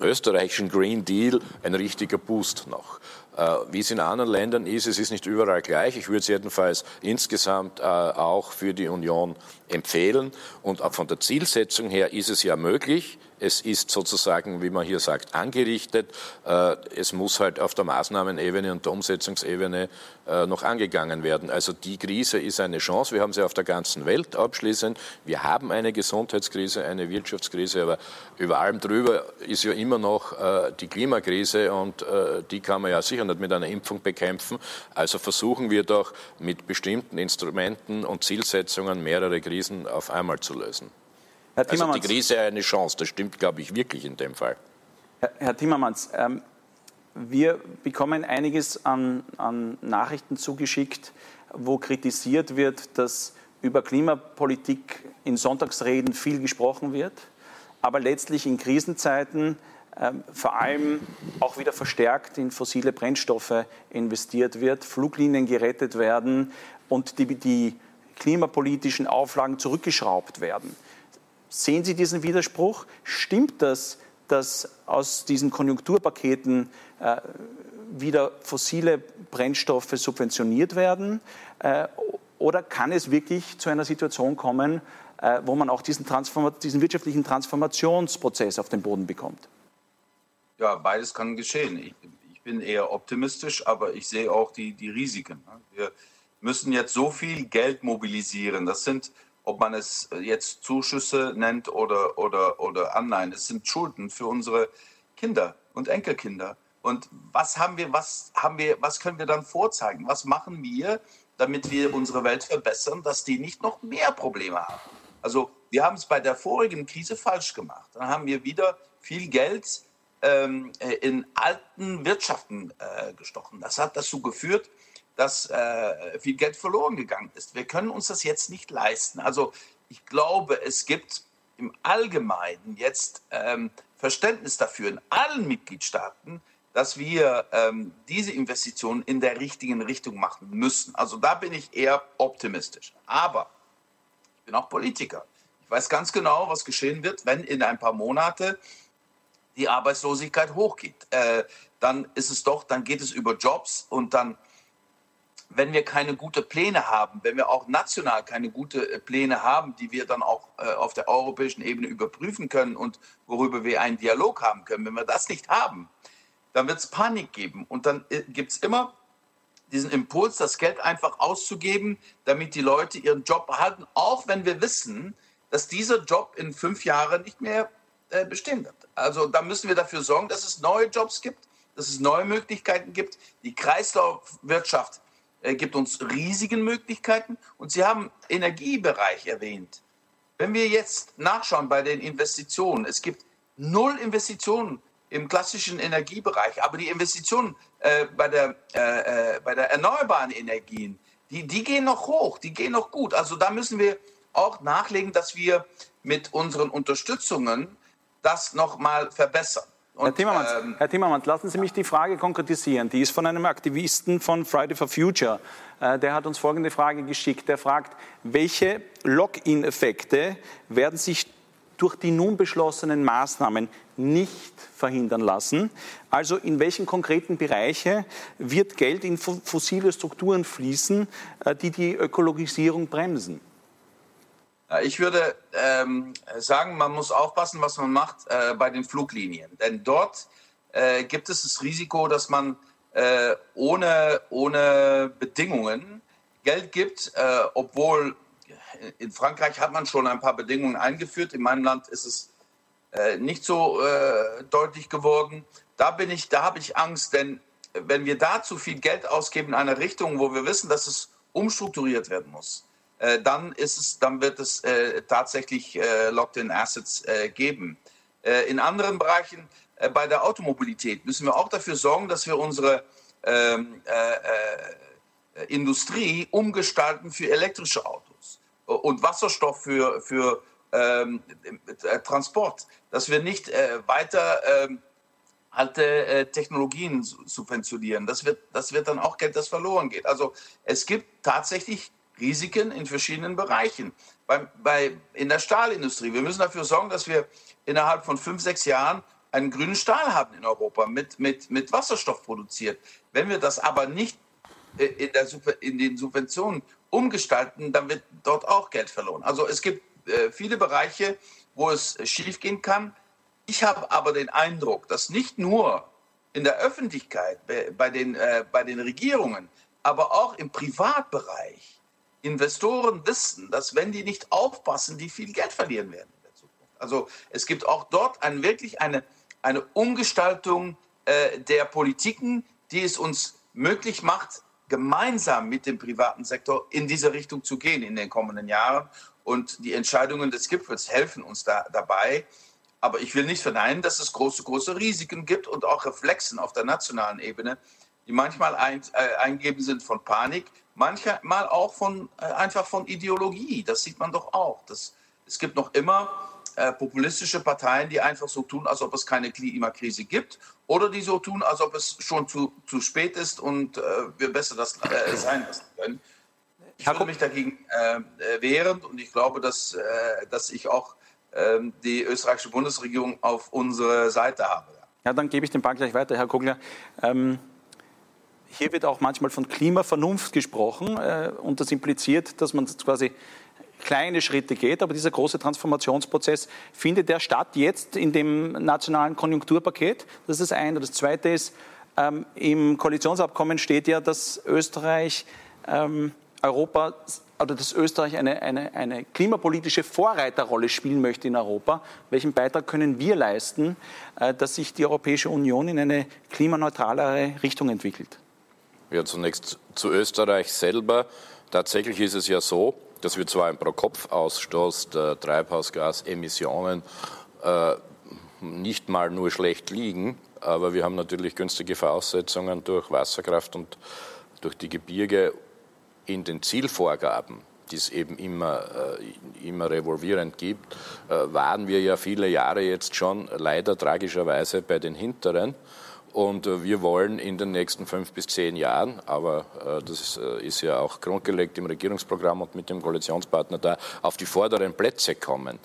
österreichischen Green Deal ein richtiger Boost noch. Äh, wie es in anderen Ländern ist, es ist nicht überall gleich. Ich würde es jedenfalls insgesamt äh, auch für die Union empfehlen. Und auch von der Zielsetzung her ist es ja möglich, es ist sozusagen, wie man hier sagt, angerichtet. Äh, es muss halt auf der Maßnahmenebene und der Umsetzungsebene äh, noch angegangen werden. Also die Krise ist eine Chance. Wir haben sie auf der ganzen Welt abschließend. Wir haben eine Gesundheitskrise, eine Wirtschaftskrise, aber über allem drüber ist ja immer noch äh, die Klimakrise und die kann man ja sicher nicht mit einer Impfung bekämpfen. Also versuchen wir doch mit bestimmten Instrumenten und Zielsetzungen mehrere Krisen auf einmal zu lösen. Herr also die Krise eine Chance, das stimmt, glaube ich, wirklich in dem Fall. Herr, Herr Timmermans, ähm, wir bekommen einiges an, an Nachrichten zugeschickt, wo kritisiert wird, dass über Klimapolitik in Sonntagsreden viel gesprochen wird, aber letztlich in Krisenzeiten ähm, vor allem auch wieder verstärkt in fossile Brennstoffe investiert wird, Fluglinien gerettet werden und die, die klimapolitischen Auflagen zurückgeschraubt werden. Sehen Sie diesen Widerspruch? Stimmt das, dass aus diesen Konjunkturpaketen äh, wieder fossile Brennstoffe subventioniert werden? Äh, oder kann es wirklich zu einer Situation kommen, äh, wo man auch diesen, diesen wirtschaftlichen Transformationsprozess auf den Boden bekommt? Ja, beides kann geschehen. Ich, ich bin eher optimistisch, aber ich sehe auch die, die Risiken. Wir müssen jetzt so viel Geld mobilisieren. Das sind, ob man es jetzt Zuschüsse nennt oder, oder, oder Anleihen, es sind Schulden für unsere Kinder und Enkelkinder. Und was haben wir, was haben wir, was können wir dann vorzeigen? Was machen wir, damit wir unsere Welt verbessern, dass die nicht noch mehr Probleme haben? Also wir haben es bei der vorigen Krise falsch gemacht. Dann haben wir wieder viel Geld ähm, in alten Wirtschaften äh, gestochen. Das hat dazu geführt, dass äh, viel Geld verloren gegangen ist. Wir können uns das jetzt nicht leisten. Also ich glaube, es gibt im Allgemeinen jetzt ähm, Verständnis dafür in allen Mitgliedstaaten, dass wir ähm, diese Investitionen in der richtigen Richtung machen müssen. Also da bin ich eher optimistisch. Aber ich bin auch Politiker. Ich weiß ganz genau, was geschehen wird, wenn in ein paar Monate die Arbeitslosigkeit hochgeht. Äh, dann ist es doch, dann geht es über Jobs und dann, wenn wir keine guten Pläne haben, wenn wir auch national keine guten äh, Pläne haben, die wir dann auch äh, auf der europäischen Ebene überprüfen können und worüber wir einen Dialog haben können, wenn wir das nicht haben, dann wird es Panik geben. Und dann äh, gibt es immer diesen Impuls, das Geld einfach auszugeben, damit die Leute ihren Job behalten, auch wenn wir wissen, dass dieser Job in fünf Jahren nicht mehr äh, bestehen wird. Also da müssen wir dafür sorgen, dass es neue Jobs gibt, dass es neue Möglichkeiten gibt. Die Kreislaufwirtschaft äh, gibt uns riesigen Möglichkeiten. Und Sie haben Energiebereich erwähnt. Wenn wir jetzt nachschauen bei den Investitionen, es gibt null Investitionen im klassischen Energiebereich. Aber die Investitionen äh, bei, der, äh, äh, bei der erneuerbaren Energien, die, die gehen noch hoch, die gehen noch gut. Also da müssen wir auch nachlegen, dass wir mit unseren Unterstützungen das nochmal verbessern. Und, Herr, Timmermans, ähm, Herr Timmermans, lassen Sie mich die Frage konkretisieren. Die ist von einem Aktivisten von Friday for Future. Äh, der hat uns folgende Frage geschickt. Der fragt, welche Lock-in-Effekte werden sich durch die nun beschlossenen Maßnahmen nicht verhindern lassen. Also in welchen konkreten Bereiche wird Geld in fossile Strukturen fließen, äh, die die Ökologisierung bremsen? Ich würde ähm, sagen, man muss aufpassen, was man macht äh, bei den Fluglinien. Denn dort äh, gibt es das Risiko, dass man äh, ohne, ohne Bedingungen Geld gibt, äh, obwohl in Frankreich hat man schon ein paar Bedingungen eingeführt. In meinem Land ist es äh, nicht so äh, deutlich geworden. Da bin ich, da habe ich Angst, denn wenn wir da zu viel Geld ausgeben in eine Richtung, wo wir wissen, dass es umstrukturiert werden muss, äh, dann ist es, dann wird es äh, tatsächlich äh, Locked-in Assets äh, geben. in anderen Bereichen, bei der Automobilität, müssen wir auch dafür sorgen, dass wir unsere ähm, Industrie umgestalten für elektrische Autos und Wasserstoff für, für ähm, Transport dass wir nicht äh, weiter ähm, alte äh, Technologien subventionieren. Das wird, das wird dann auch Geld, das verloren geht. Also es gibt tatsächlich Risiken in verschiedenen Bereichen. Bei, bei, in der Stahlindustrie, wir müssen dafür sorgen, dass wir innerhalb von fünf, sechs Jahren einen grünen Stahl haben in Europa, mit, mit, mit Wasserstoff produziert. Wenn wir das aber nicht äh, in, der, in den Subventionen umgestalten, dann wird dort auch Geld verloren. Also es gibt äh, viele Bereiche, wo es schiefgehen kann. Ich habe aber den Eindruck, dass nicht nur in der Öffentlichkeit, bei den, äh, bei den Regierungen, aber auch im Privatbereich Investoren wissen, dass wenn die nicht aufpassen, die viel Geld verlieren werden in der Zukunft. Also es gibt auch dort ein, wirklich eine, eine Umgestaltung äh, der Politiken, die es uns möglich macht, gemeinsam mit dem privaten Sektor in diese Richtung zu gehen in den kommenden Jahren. Und die Entscheidungen des Gipfels helfen uns da, dabei. Aber ich will nicht verneinen, dass es große, große Risiken gibt und auch Reflexen auf der nationalen Ebene, die manchmal ein, äh, eingeben sind von Panik, manchmal auch von, äh, einfach von Ideologie. Das sieht man doch auch. Das, es gibt noch immer äh, populistische Parteien, die einfach so tun, als ob es keine Klimakrise gibt oder die so tun, als ob es schon zu, zu spät ist und äh, wir besser das äh, sein lassen können. Ich würde mich dagegen äh, wehren und ich glaube, dass, äh, dass ich auch ähm, die österreichische Bundesregierung auf unserer Seite habe. Ja, dann gebe ich den Ball gleich weiter, Herr Kogler. Ähm, hier wird auch manchmal von Klimavernunft gesprochen äh, und das impliziert, dass man quasi kleine Schritte geht, aber dieser große Transformationsprozess findet der statt jetzt in dem nationalen Konjunkturpaket. Das ist das eine. Das zweite ist, Ähm, Im Koalitionsabkommen steht ja, dass Österreich ähm, Europa oder dass Österreich eine, eine, eine klimapolitische Vorreiterrolle spielen möchte in Europa. Welchen Beitrag können wir leisten, äh, dass sich die Europäische Union in eine klimaneutralere Richtung entwickelt? Ja, zunächst zu Österreich selber. Tatsächlich ist es ja so, dass wir zwar im Pro-Kopf-Ausstoß der Treibhausgasemissionen äh, nicht mal nur schlecht liegen, aber wir haben natürlich günstige Voraussetzungen durch Wasserkraft und durch die Gebirge in den Zielvorgaben, die es eben immer, äh, immer revolvierend gibt, äh, waren wir ja viele Jahre jetzt schon leider tragischerweise bei den hinteren. Und äh, wir wollen in den nächsten fünf bis zehn Jahren, aber das ist ja auch grundgelegt im Regierungsprogramm und mit dem Koalitionspartner da, auf die vorderen Plätze kommen.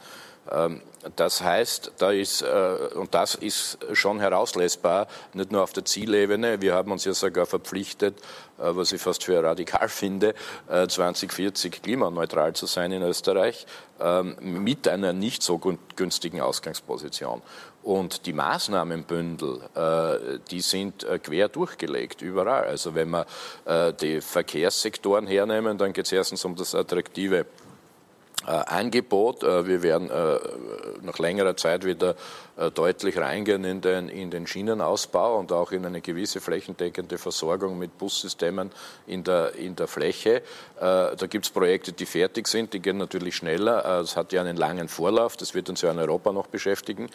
Ähm, das heißt, da ist, äh, und das ist schon herauslesbar, nicht nur auf der Zielebene, wir haben uns ja sogar verpflichtet, äh, was ich fast für radikal finde, 2040 äh, klimaneutral zu sein in Österreich, ähm, mit einer nicht so günstigen Ausgangsposition. Und die Maßnahmenbündel, die sind quer durchgelegt, überall. Also wenn wir die Verkehrssektoren hernehmen, dann geht es erstens um das attraktive äh, Angebot. Äh, wir werden äh, nach längerer Zeit wieder deutlich reingehen in den, in den Schienenausbau und auch in eine gewisse flächendeckende Versorgung mit Bussystemen in der, in der Fläche. Da gibt es Projekte, die fertig sind, die gehen natürlich schneller. Es hat ja einen langen Vorlauf, das wird uns ja in Europa noch beschäftigen,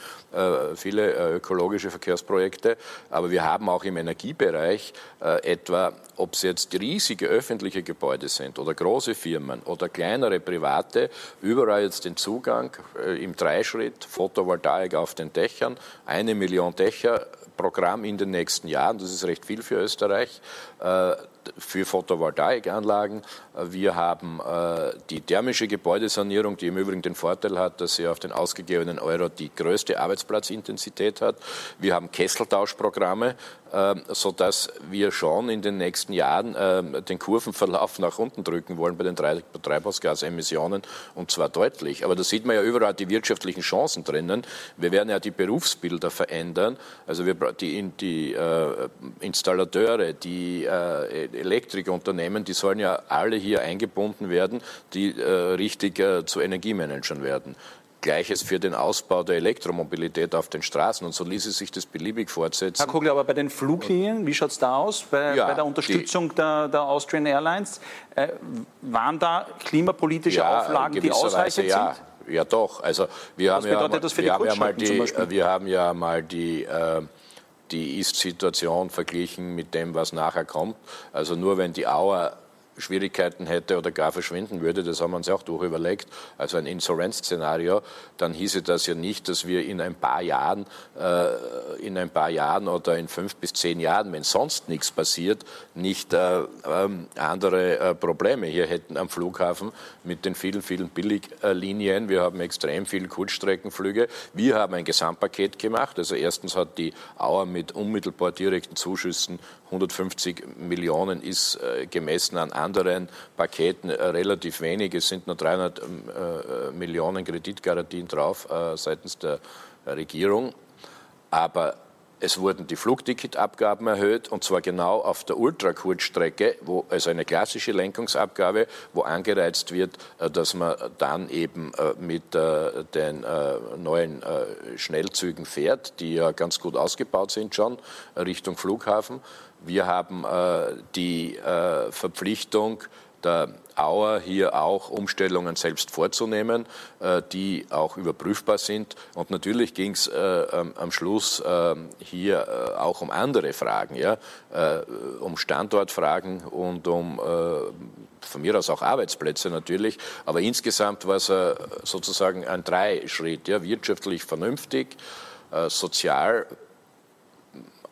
viele ökologische Verkehrsprojekte. Aber wir haben auch im Energiebereich etwa, ob es jetzt riesige öffentliche Gebäude sind oder große Firmen oder kleinere private, überall jetzt den Zugang äh, im Dreischritt, Photovoltaik auf den Dächern, eine Million Dächer Programm in den nächsten Jahren. Das ist recht viel für Österreich. Äh, für Photovoltaikanlagen. Wir haben äh, die thermische Gebäudesanierung, die im Übrigen den Vorteil hat, dass sie auf den ausgegebenen Euro die größte Arbeitsplatzintensität hat. Wir haben Kesseltauschprogramme, äh, sodass wir schon in den nächsten Jahren äh, den Kurvenverlauf nach unten drücken wollen bei den Treibhausgasemissionen und zwar deutlich. Aber da sieht man ja überall die wirtschaftlichen Chancen drinnen. Wir werden ja die Berufsbilder verändern. Also wir, die, die äh, Installateure, die äh, Elektrikunternehmen, die sollen ja alle hier eingebunden werden, die äh, richtig zu Energiemanagern werden. Gleiches für den Ausbau der Elektromobilität auf den Straßen. Und so ließe sich das beliebig fortsetzen. Herr Kogler, aber bei den Fluglinien, wie schaut es da aus? Bei, ja, bei der Unterstützung der, der, Austrian Airlines, äh, waren da klimapolitische ja, Auflagen, die ausreichend ja. sind? Ja, doch. Also wir Was haben ja, das für wir die haben ja mal die, wir haben ja mal die äh, die Ist-Situation verglichen mit dem, was nachher kommt. Also nur wenn die Auer Schwierigkeiten hätte oder gar verschwinden würde, das haben wir uns auch durchüberlegt, also ein Insolvenzszenario, dann hieße das ja nicht, dass wir in ein paar Jahren, äh, in ein paar Jahren oder in fünf bis zehn Jahren, wenn sonst nichts passiert, nicht äh, äh, andere äh, Probleme hier hätten am Flughafen mit den vielen, vielen Billiglinien. Wir haben extrem viele Kurzstreckenflüge. Wir haben ein Gesamtpaket gemacht. Also erstens hat die Auer mit unmittelbar direkten Zuschüssen 150 Millionen ist äh, gemessen an anderen Paketen äh, relativ wenig. Es sind nur 300 ähm, äh, Millionen Kreditgarantien drauf seitens der Regierung. Aber es wurden die Flugticketabgaben erhöht und zwar genau auf der Ultrakurzstrecke, wo also eine klassische Lenkungsabgabe, wo angereizt wird, dass man dann eben mit den neuen Schnellzügen fährt, die ja ganz gut ausgebaut sind schon Richtung Flughafen. Wir haben äh, die äh, Verpflichtung der Auer hier auch Umstellungen selbst vorzunehmen, äh, die auch überprüfbar sind. Und natürlich ging es äh, am Schluss äh, hier äh, auch um andere Fragen, ja? Um Standortfragen und um von mir aus auch Arbeitsplätze natürlich. Aber insgesamt war es sozusagen ein Dreischritt, ja? wirtschaftlich vernünftig, sozial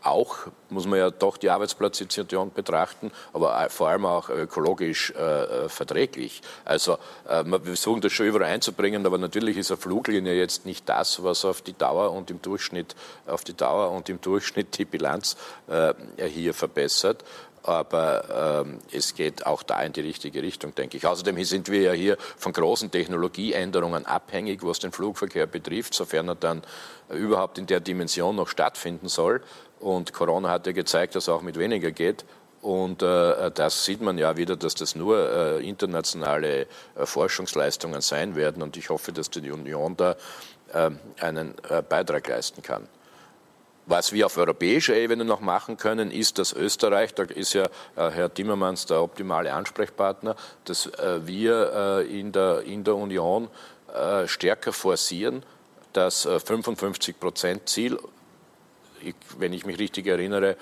auch, muss man ja doch die Arbeitsplatzsituation betrachten, aber vor allem auch ökologisch äh, verträglich. Also äh, wir versuchen das schon überall einzubringen, aber natürlich ist eine Fluglinie jetzt nicht das, was auf die Dauer und im Durchschnitt, auf die Dauer und im Durchschnitt die Bilanz äh, hier verbessert. aber ähm, es geht auch da in die richtige Richtung, denke ich. Außerdem sind wir ja hier von großen Technologieänderungen abhängig, was den Flugverkehr betrifft, sofern er dann überhaupt in der Dimension noch stattfinden soll. Und Corona hat ja gezeigt, dass auch mit weniger geht. Und äh, das sieht man ja wieder, dass das nur äh, internationale äh, Forschungsleistungen sein werden. Und ich hoffe, dass die Union da äh, einen äh, Beitrag leisten kann. Was wir auf europäischer Ebene noch machen können, ist, dass Österreich, da ist ja äh, Herr Timmermans der optimale Ansprechpartner, dass äh, wir in, der, in der Union stärker forcieren, das 55 Prozent Ziel, ich, wenn ich mich richtig erinnere,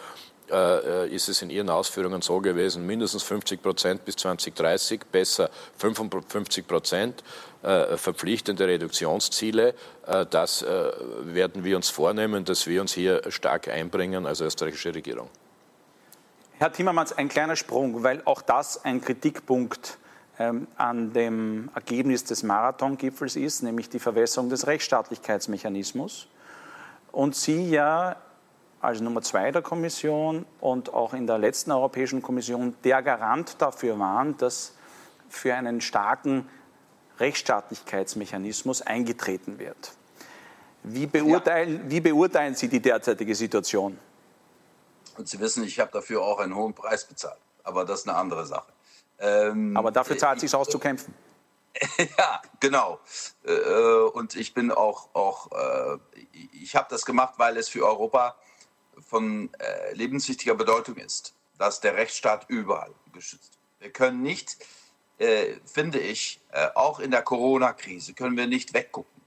äh, äh, ist es in Ihren Ausführungen so gewesen, mindestens 50 Prozent bis 2030, besser 55 Prozent äh, verpflichtende Reduktionsziele. Das werden wir uns vornehmen, dass wir uns hier stark einbringen als österreichische Regierung. Herr Timmermans, ein kleiner Sprung, weil auch das ein Kritikpunkt ähm, an dem Ergebnis des Marathongipfels ist, nämlich die Verwässerung des Rechtsstaatlichkeitsmechanismus. Und Sie ja als Nummer zwei der Kommission und auch in der letzten Europäischen Kommission der Garant dafür waren, dass für einen starken Rechtsstaatlichkeitsmechanismus eingetreten wird. Wie beurteilen, ja. wie beurteilen Sie die derzeitige Situation? Und Sie wissen, ich habe dafür auch einen hohen Preis bezahlt. Aber das ist eine andere Sache. Ähm, aber dafür zahlt es sich aus zu kämpfen. *laughs* ja, genau. Äh, und ich bin auch, auch äh, ich habe das gemacht, weil es für Europa von äh, lebenswichtiger Bedeutung ist, dass der Rechtsstaat überall geschützt wird. Wir können nicht, äh, finde ich, äh, auch in der Corona-Krise können wir nicht weggucken.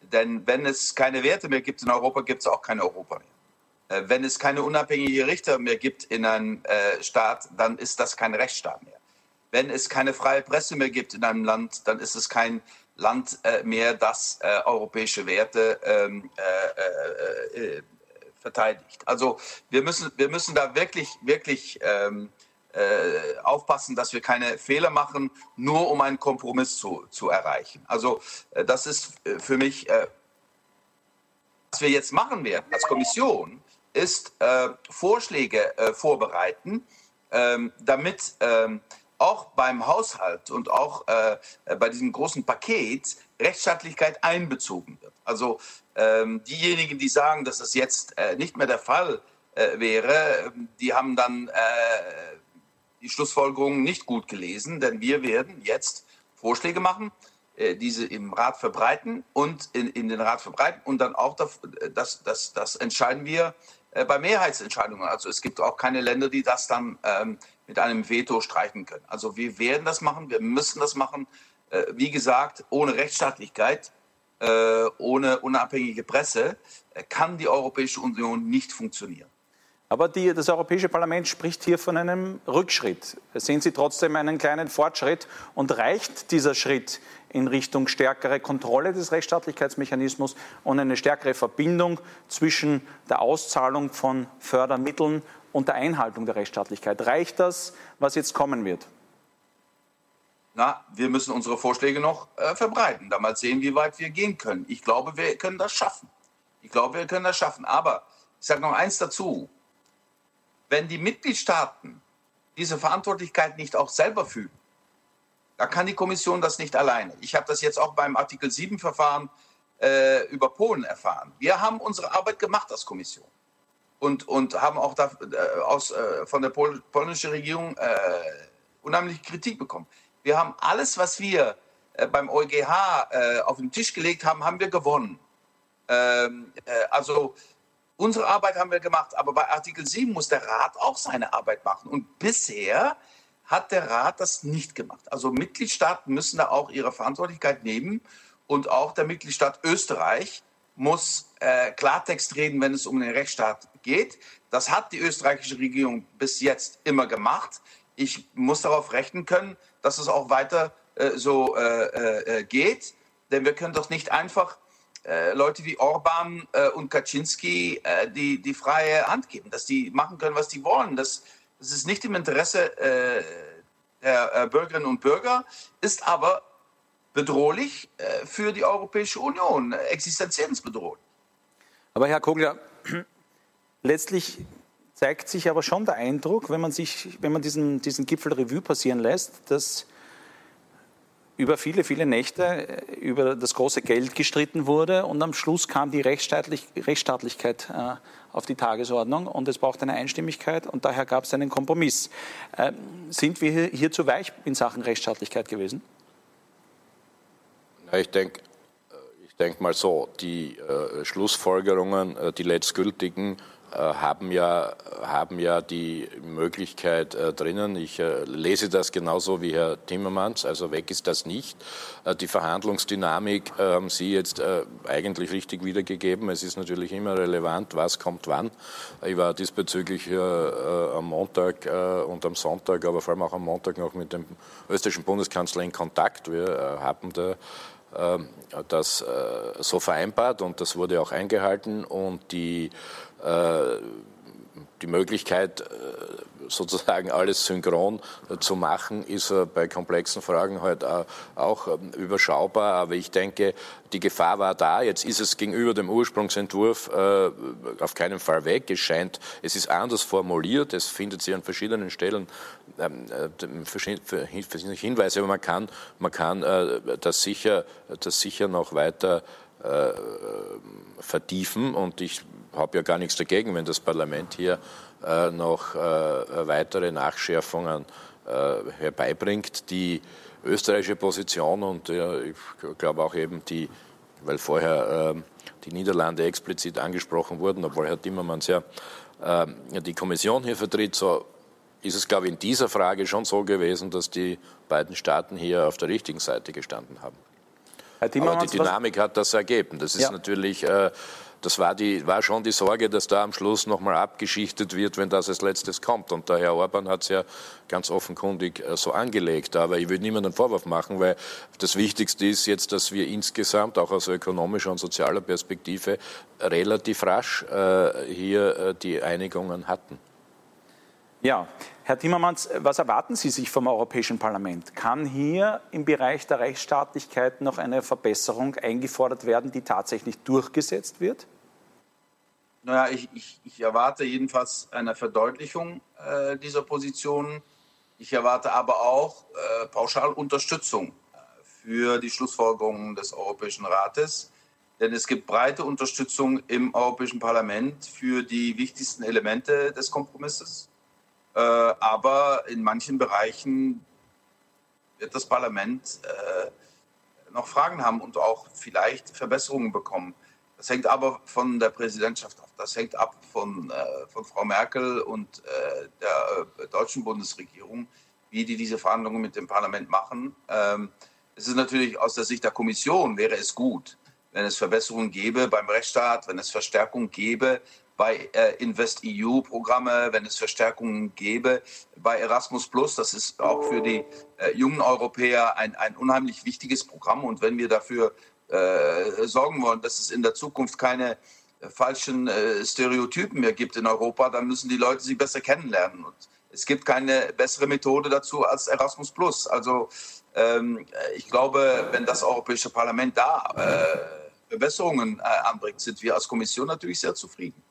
Denn wenn es keine Werte mehr gibt in Europa, gibt es auch kein Europa mehr. Äh, wenn es keine unabhängigen Richter mehr gibt in einem äh, Staat, dann ist das kein Rechtsstaat mehr. Wenn es keine freie Presse mehr gibt in einem Land, dann ist es kein Land äh, mehr, das europäische Werte ähm, verteidigt. Also wir müssen, wir müssen da wirklich, wirklich ähm, äh, aufpassen, dass wir keine Fehler machen, nur um einen Kompromiss zu, zu erreichen. Also äh, das ist äh, für mich, äh, was wir jetzt machen werden als Kommission, ist äh, Vorschläge äh, vorbereiten, ähm, damit ähm, auch beim Haushalt und auch bei diesem großen Paket Rechtsstaatlichkeit einbezogen wird. Also ähm, diejenigen, die sagen, dass das jetzt äh, nicht mehr der Fall äh, wäre, die haben dann äh, die Schlussfolgerungen nicht gut gelesen, denn wir werden jetzt Vorschläge machen, äh, diese im Rat verbreiten und in, in, den Rat verbreiten und dann auch das, das, das, das entscheiden wir äh, bei Mehrheitsentscheidungen. Also es gibt auch keine Länder, die das dann ähm, mit einem Veto streichen können. Also wir werden das machen, wir müssen das machen. Äh, wie gesagt, ohne Rechtsstaatlichkeit äh, ohne unabhängige Presse äh, kann die Europäische Union nicht funktionieren. Aber die, das Europäische Parlament spricht hier von einem Rückschritt. Sehen Sie trotzdem einen kleinen Fortschritt und reicht dieser Schritt in Richtung stärkere Kontrolle des Rechtsstaatlichkeitsmechanismus und eine stärkere Verbindung zwischen der Auszahlung von Fördermitteln und der Einhaltung der Rechtsstaatlichkeit? Reicht das, was jetzt kommen wird? Na, wir müssen unsere Vorschläge noch äh, verbreiten, da mal sehen, wie weit wir gehen können. Ich glaube, wir können das schaffen. Ich glaube, wir können das schaffen. Aber ich sage noch eins dazu. Wenn die Mitgliedstaaten diese Verantwortlichkeit nicht auch selber fühlen, da kann die Kommission das nicht alleine. Ich habe das jetzt auch beim Artikel 7-Verfahren äh, über Polen erfahren. Wir haben unsere Arbeit gemacht als Kommission und, und haben auch da, äh, aus, äh, von der Pol polnischen Regierung äh, unheimlich Kritik bekommen. Wir haben alles, was wir äh, beim EuGH äh, auf den Tisch gelegt haben, haben wir gewonnen. Ähm, äh, also unsere Arbeit haben wir gemacht, aber bei Artikel 7 muss der Rat auch seine Arbeit machen. Und bisher hat der Rat das nicht gemacht. Also Mitgliedstaaten müssen da auch ihre Verantwortlichkeit nehmen und auch der Mitgliedstaat Österreich muss äh, Klartext reden, wenn es um den Rechtsstaat geht. Das hat die österreichische Regierung bis jetzt immer gemacht. Ich muss darauf rechnen können, dass es auch weiter äh, so äh, äh, geht. Denn wir können doch nicht einfach äh, Leute wie Orban äh, und Kaczynski äh, die, die freie Hand geben, dass die machen können, was die wollen. Das, das ist nicht im Interesse der Bürgerinnen und Bürger, ist aber bedrohlich für die Europäische Union, existenziellbedrohlich. Aber Herr Kogler, letztlich zeigt sich aber schon der Eindruck, wenn man, sich, wenn man diesen, diesen Gipfel Revue passieren lässt, dass über viele, viele Nächte äh, über das große Geld gestritten wurde und am Schluss kam die Rechtsstaatlich Rechtsstaatlichkeit äh, auf die Tagesordnung und es braucht eine Einstimmigkeit und daher gab es einen Kompromiss. Äh, sind wir hier, hier, zu weich in Sachen Rechtsstaatlichkeit gewesen? ich denke ich denk mal so, die äh, Schlussfolgerungen, äh, die letztgültigen, äh, haben ja, haben ja die Möglichkeit äh, drinnen. Ich äh, lese das genauso wie Herr Timmermans, also weg ist das nicht. Äh, die Verhandlungsdynamik äh, haben Sie jetzt äh, eigentlich richtig wiedergegeben. Es ist natürlich immer relevant, was kommt wann. Ich war diesbezüglich am Montag und am Sonntag, aber vor allem auch am Montag noch mit dem österreichischen Bundeskanzler in Kontakt. Wir haben da das so vereinbart und das wurde auch eingehalten und die äh, die Möglichkeit, äh, sozusagen alles synchron zu machen, ist bei komplexen Fragen halt auch ähm, überschaubar. Aber ich denke, die Gefahr war da. Jetzt ist es gegenüber dem Ursprungsentwurf äh, auf keinen Fall weg. Es scheint, es ist anders formuliert. Es findet sich an verschiedenen Stellen ähm, Hinweise, aber man kann, man kann das, sicher, das sicher noch weiter vertiefen. Und ich habe ja gar nichts dagegen, wenn das Parlament hier äh, noch äh, weitere Nachschärfungen äh, herbeibringt. Die österreichische Position und ich glaube auch eben die, weil vorher ähm, die Niederlande explizit angesprochen wurden, obwohl Herr Timmermans ja ähm, die Kommission hier vertritt, so ist es, glaube ich, in dieser Frage schon so gewesen, dass die beiden Staaten hier auf der richtigen Seite gestanden haben. Aber die Dynamik hat das ergeben. Das ist ja. natürlich äh, das war, die, war schon die Sorge, dass da am Schluss nochmal abgeschichtet wird, wenn das als letztes kommt. Und der Herr Orban hat es ja ganz offenkundig äh, so angelegt. Aber ich würde niemandem Vorwurf machen, weil das Wichtigste ist jetzt, dass wir insgesamt auch aus ökonomischer und sozialer Perspektive relativ rasch äh, hier äh, die Einigungen hatten. Ja, Herr Timmermans, was erwarten Sie sich vom Europäischen Parlament? Kann hier im Bereich der Rechtsstaatlichkeit noch eine Verbesserung eingefordert werden, die tatsächlich durchgesetzt wird? Naja, ich, ich, ich erwarte jedenfalls eine Verdeutlichung äh, dieser Positionen. Ich erwarte aber auch äh, pauschal Unterstützung äh, für die Schlussfolgerungen des Europäischen Rates. Denn es gibt breite Unterstützung im Europäischen Parlament für die wichtigsten Elemente des Kompromisses. Äh, aber in manchen Bereichen wird das Parlament äh, noch Fragen haben und auch vielleicht Verbesserungen bekommen. Das hängt aber von der Präsidentschaft ab. Das hängt ab von, äh, von Frau Merkel und äh, der äh, deutschen Bundesregierung, wie die diese Verhandlungen mit dem Parlament machen. Ähm, es ist natürlich aus der Sicht der Kommission wäre es gut, wenn es Verbesserungen gäbe beim Rechtsstaat, wenn es Verstärkung gäbe bei äh, InvestEU-Programme, wenn es Verstärkungen gäbe, bei Erasmus Plus, das ist auch für die äh, jungen Europäer ein, ein unheimlich wichtiges Programm. Und wenn wir dafür äh, sorgen wollen, dass es in der Zukunft keine äh, falschen äh, Stereotypen mehr gibt in Europa, dann müssen die Leute sie besser kennenlernen. Und es gibt keine bessere Methode dazu als Erasmus Plus. Also ähm, ich glaube, wenn das Europäische Parlament da äh, Verbesserungen anbringt, sind wir als Kommission natürlich sehr zufrieden.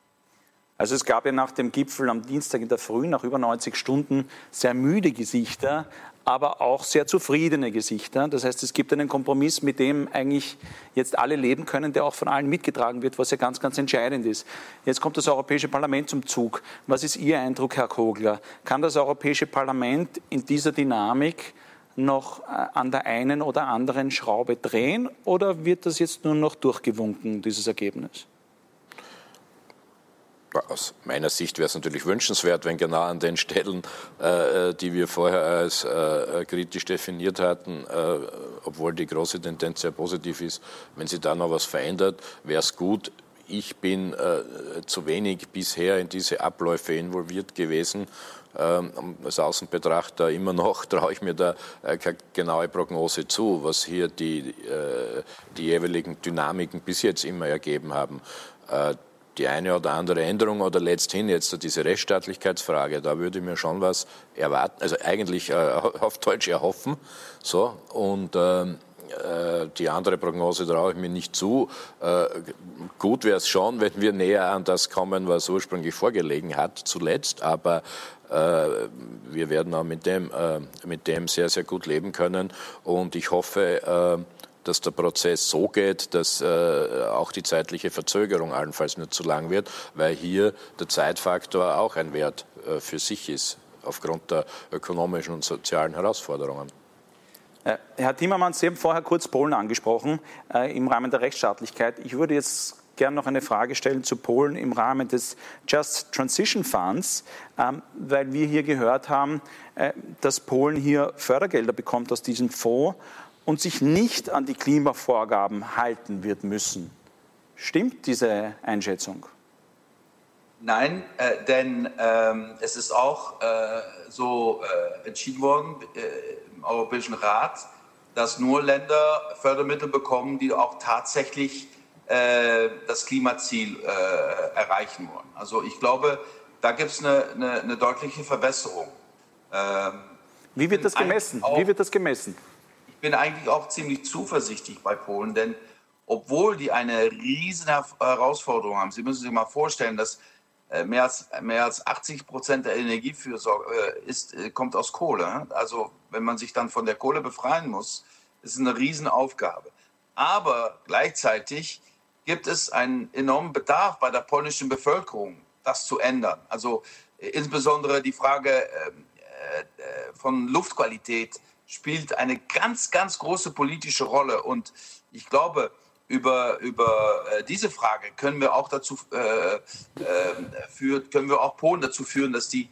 Also es gab ja nach dem Gipfel am Dienstag in der Früh, nach über 90 Stunden, sehr müde Gesichter, aber auch sehr zufriedene Gesichter. Das heißt, es gibt einen Kompromiss, mit dem eigentlich jetzt alle leben können, der auch von allen mitgetragen wird, was ja ganz, ganz entscheidend ist. Jetzt kommt das Europäische Parlament zum Zug. Was ist Ihr Eindruck, Herr Kogler? Kann das Europäische Parlament in dieser Dynamik noch äh, an der einen oder anderen Schraube drehen oder wird das jetzt nur noch durchgewunken, dieses Ergebnis? Aus meiner Sicht wäre es natürlich wünschenswert, wenn genau an den Stellen, äh, äh, die wir vorher als äh, kritisch definiert hatten, äh, obwohl die große Tendenz sehr positiv ist, wenn sie da noch was verändert, wäre es gut. Ich bin äh, zu wenig bisher in diese Abläufe involviert gewesen. Ähm, als Außenbetrachter immer noch *laughs* traue ich mir da äh, keine genaue Prognose zu, was hier die, die jeweiligen Dynamiken bis jetzt immer ergeben haben die eine oder andere Änderung oder letzthin jetzt diese Rechtsstaatlichkeitsfrage, da würde ich mir schon was erwarten, also eigentlich äh, *laughs* auf Deutsch erhoffen. So, und ähm, äh, die andere Prognose traue ich mir nicht zu. Äh, gut wäre es schon, wenn wir näher an das kommen, was ursprünglich vorgelegen hat, zuletzt. Aber äh, wir werden auch mit dem, mit dem sehr, sehr gut leben können. Und ich hoffe, dass der Prozess so geht, dass auch die zeitliche Verzögerung allenfalls nicht zu lang wird, weil hier der Zeitfaktor auch ein Wert für sich ist, aufgrund der ökonomischen und sozialen Herausforderungen. Äh, Herr Timmermans, Sie haben vorher kurz Polen angesprochen äh, im Rahmen der Rechtsstaatlichkeit. Ich würde jetzt gerne noch eine Frage stellen zu Polen im Rahmen des Just Transition Funds, ähm, weil wir hier gehört haben, äh, dass Polen hier Fördergelder bekommt aus diesem Fonds und sich nicht an die Klimavorgaben halten wird müssen. Stimmt diese Einschätzung? Nein, äh, denn ähm, es ist auch äh, so äh, entschieden worden äh, im Europäischen Rat, dass nur Länder Fördermittel bekommen, die auch tatsächlich äh, das Klimaziel äh, erreichen wollen. Also ich glaube, da gibt es eine, eine, eine, deutliche Verbesserung. Ähm, Wie wird das gemessen? Wie wird das gemessen? Ich bin eigentlich auch ziemlich zuversichtlich bei Polen, denn obwohl die eine riesen Herausforderung haben, Sie müssen sich mal vorstellen, dass äh, mehr als, mehr als 80 Prozent der Energiefürsorge äh, ist, äh, kommt aus Kohle. Also wenn man sich dann von der Kohle befreien muss, ist es eine Riesenaufgabe. Aber gleichzeitig gibt es einen enormen Bedarf bei der polnischen Bevölkerung, das zu ändern. Also insbesondere die Frage ähm, von Luftqualität spielt eine ganz, ganz große politische Rolle. Und ich glaube, über, über äh, diese Frage können wir auch dazu äh, äh, führt, können wir auch Polen dazu führen, dass die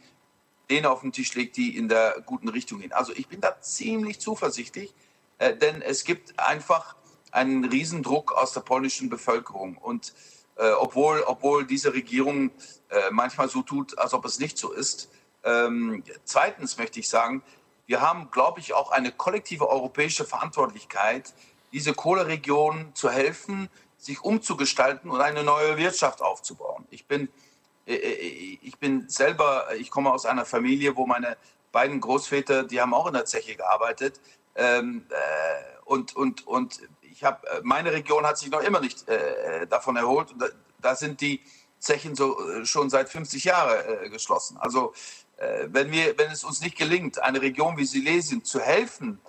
Pläne auf den Tisch legt, die in der guten Richtung gehen. Also ich bin da ziemlich zuversichtlich, äh, denn es gibt einfach einen Riesendruck aus der polnischen Bevölkerung. Und äh, obwohl, obwohl diese Regierung äh, manchmal so tut, als ob es nicht so ist. Ähm, zweitens möchte ich sagen, wir haben, glaube ich, auch eine kollektive europäische Verantwortlichkeit, diese Kohleregion zu helfen, sich umzugestalten und eine neue Wirtschaft aufzubauen. Ich bin, äh, äh, ich bin selber, ich komme aus einer Familie, wo meine beiden Großväter, die haben auch in der Zeche gearbeitet. Ähm, äh, und, und, und ich habe, meine Region hat sich noch immer nicht davon erholt. Da, sind die Zechen so, schon seit 50 Jahren geschlossen. Also wenn, wir, wenn es uns nicht gelingt, eine Region wie Silesien zu helfen,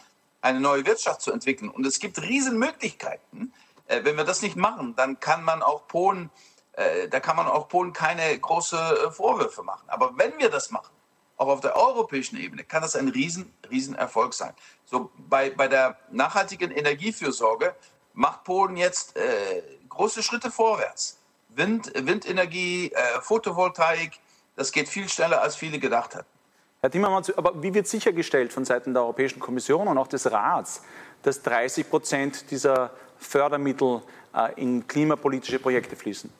eine neue Wirtschaft zu entwickeln. Und es gibt Riesenmöglichkeiten. Äh, wenn wir das nicht machen, dann kann man auch Polen, äh, da kann man auch Polen keine großen äh, Vorwürfe machen. Aber wenn wir das machen, auch auf der europäischen Ebene, kann das ein riesen, riesen sein. So bei, bei der nachhaltigen Energiefürsorge macht Polen jetzt äh, große Schritte vorwärts. Wind, Windenergie, äh, Photovoltaik, das geht viel schneller, als viele gedacht hatten. Herr Timmermans, aber wie wird sichergestellt von Seiten der Europäischen Kommission und auch des Rats, dass 30 Prozent dieser Fördermittel äh, in klimapolitische Projekte fließen?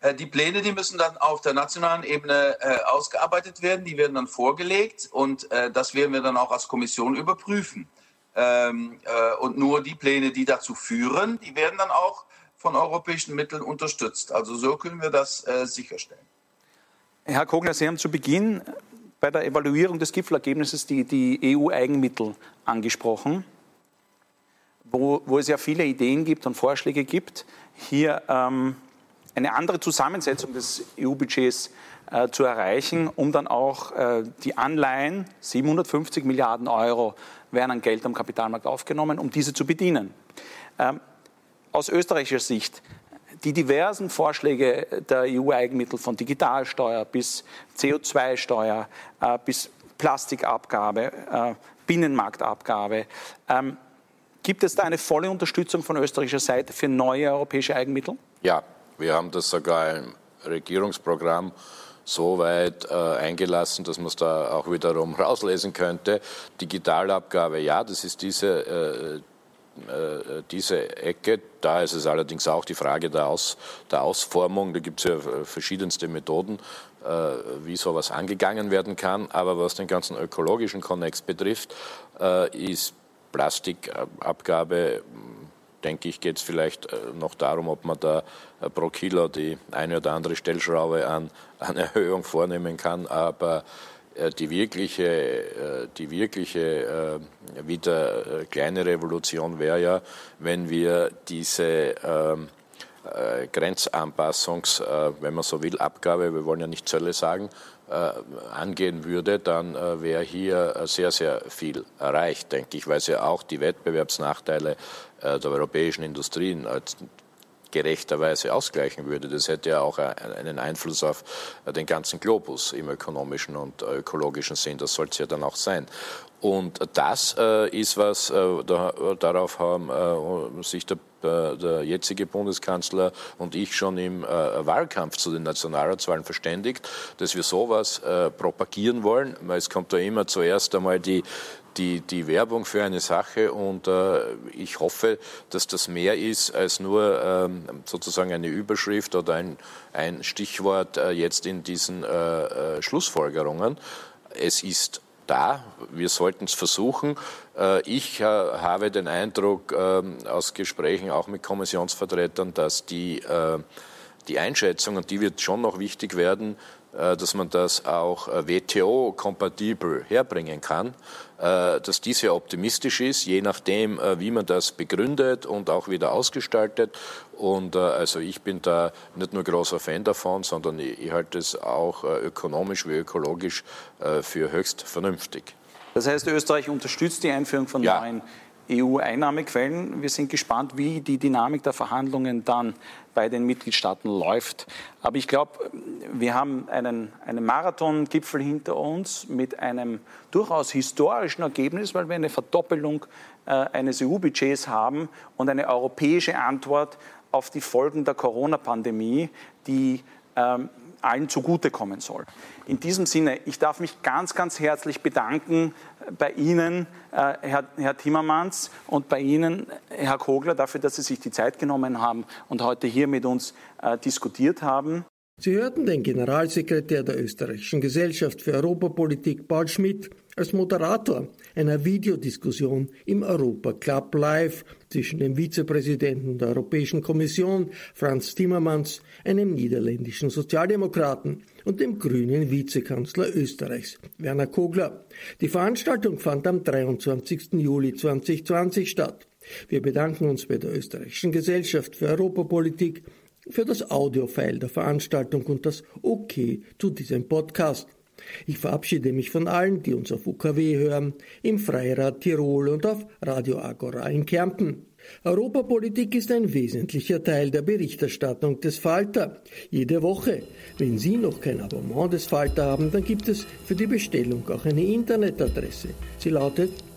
Äh, die Pläne, die müssen dann auf der nationalen Ebene äh, ausgearbeitet werden, die werden dann vorgelegt und äh, das werden wir dann auch als Kommission überprüfen. Ähm, äh, und nur die Pläne, die dazu führen, die werden dann auch von europäischen Mitteln unterstützt. Also so können wir das äh, sicherstellen. Herr Kogler, Sie haben zu Beginn bei der Evaluierung des Gipfelergebnisses die, die EU-Eigenmittel angesprochen, wo, wo, es ja viele Ideen gibt und Vorschläge gibt, hier ähm, eine andere Zusammensetzung des EU-Budgets äh, zu erreichen, um dann auch äh, die Anleihen, 750 Milliarden Euro werden an Geld am Kapitalmarkt aufgenommen, um diese zu bedienen. Ähm, aus österreichischer Sicht, die diversen Vorschläge der EU-Eigenmittel von Digitalsteuer bis CO2-Steuer äh, bis Plastikabgabe, äh, Binnenmarktabgabe. Ähm, gibt es da eine volle Unterstützung von österreichischer Seite für neue europäische Eigenmittel? Ja, wir haben das sogar im Regierungsprogramm so weit äh, eingelassen, dass man es da auch wiederum *laughs* rauslesen könnte. Digitalabgabe, ja, das ist diese, äh, diese Ecke. Da ist es allerdings auch die Frage der, Aus, der Ausformung. Da gibt es ja verschiedenste Methoden, äh, wie sowas angegangen werden kann. Aber was den ganzen ökologischen Konnex betrifft, äh, ist Plastikabgabe denke ich, geht es vielleicht noch darum, ob man da pro Kilo die eine oder andere Stellschraube an, an Erhöhung vornehmen kann. Aber äh, die wirkliche, äh, die wirkliche äh, wieder kleine Revolution wäre ja, wenn wir diese ähm, Grenzanpassungs, wenn man so will, Abgabe, wir wollen ja nicht Zölle sagen, angehen würde, dann wäre hier sehr, sehr viel erreicht, denke ich, weil es ja auch die Wettbewerbsnachteile der europäischen Industrien gerechterweise ausgleichen würde. Das hätte ja auch einen Einfluss auf den ganzen Globus im ökonomischen und ökologischen Sinn. Das soll es ja dann auch sein. Und das äh, ist was, äh, da, darauf haben äh, sich der, äh, der, jetzige Bundeskanzler und ich schon im äh, Wahlkampf zu den Nationalratswahlen verständigt, dass wir sowas äh, propagieren wollen, es kommt da immer zuerst einmal die, die, die Werbung für eine Sache und äh, ich hoffe, dass das mehr ist als nur ähm, sozusagen eine Überschrift oder ein, ein Stichwort äh, jetzt in diesen äh, äh Schlussfolgerungen. Es ist da, wir sollten es versuchen. Äh, ich äh, habe den Eindruck ähm, aus Gesprächen auch mit Kommissionsvertretern, dass die, die Einschätzung, und die wird schon noch wichtig werden, dass man das auch äh, WTO-kompatibel herbringen kann, äh, dass dies sehr optimistisch ist, je nachdem, wie man das begründet und auch wieder ausgestaltet. Und also ich bin da nicht nur großer Fan davon, sondern ich halte es auch ökonomisch wie ökologisch für höchst vernünftig. Das heißt, Österreich unterstützt die Einführung von ja. neuen EU-Einnahmequellen. Wir sind gespannt, wie die Dynamik der Verhandlungen dann bei den Mitgliedstaaten läuft. Aber ich glaube, wir haben einen, einen Marathon-Gipfel hinter uns mit einem durchaus historischen Ergebnis, weil wir eine Verdoppelung äh, eines EU-Budgets haben und eine europäische Antwort auf die Folgen der Corona-Pandemie, die ähm, allen zugutekommen soll. In diesem Sinne, ich darf mich ganz, ganz herzlich bedanken bei Ihnen, äh, Herr, Herr Timmermans, und bei Ihnen, Herr Kogler, dafür, dass Sie sich die Zeit genommen haben und heute hier mit uns äh, diskutiert haben. Sie hörten den Generalsekretär der Österreichischen Gesellschaft für Europapolitik, Paul Schmidt, als Moderator einer Videodiskussion im Europa Club Live zwischen dem Vizepräsidenten der Europäischen Kommission, Franz Timmermans, einem niederländischen Sozialdemokraten, und dem grünen Vizekanzler Österreichs, Werner Kogler. Die Veranstaltung fand am 23. Juli 2020 statt. Wir bedanken uns bei der Österreichischen Gesellschaft für Europapolitik für das Audiofile der Veranstaltung und das OK zu diesem Podcast. Ich verabschiede mich von allen, die uns auf UKW hören, im Freirad Tirol und auf Radio Agora in Kärnten. Europapolitik ist ein wesentlicher Teil der Berichterstattung des Falter. Jede Woche. Wenn Sie noch kein Abonnement des Falter haben, dann gibt es für die Bestellung auch eine Internetadresse. Sie lautet